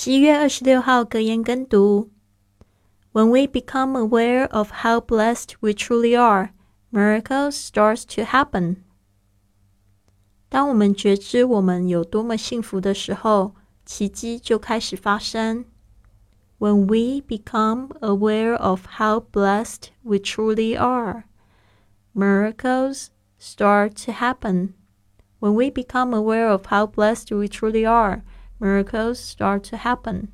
十一月二十六号格言跟读：When we become aware of how blessed we truly are, miracles starts to happen. 当我们觉知我们有多么幸福的时候，奇迹就开始发生。When we become aware of how blessed we truly are, miracles start to happen. When we become aware of how blessed we truly are, miracles start to happen.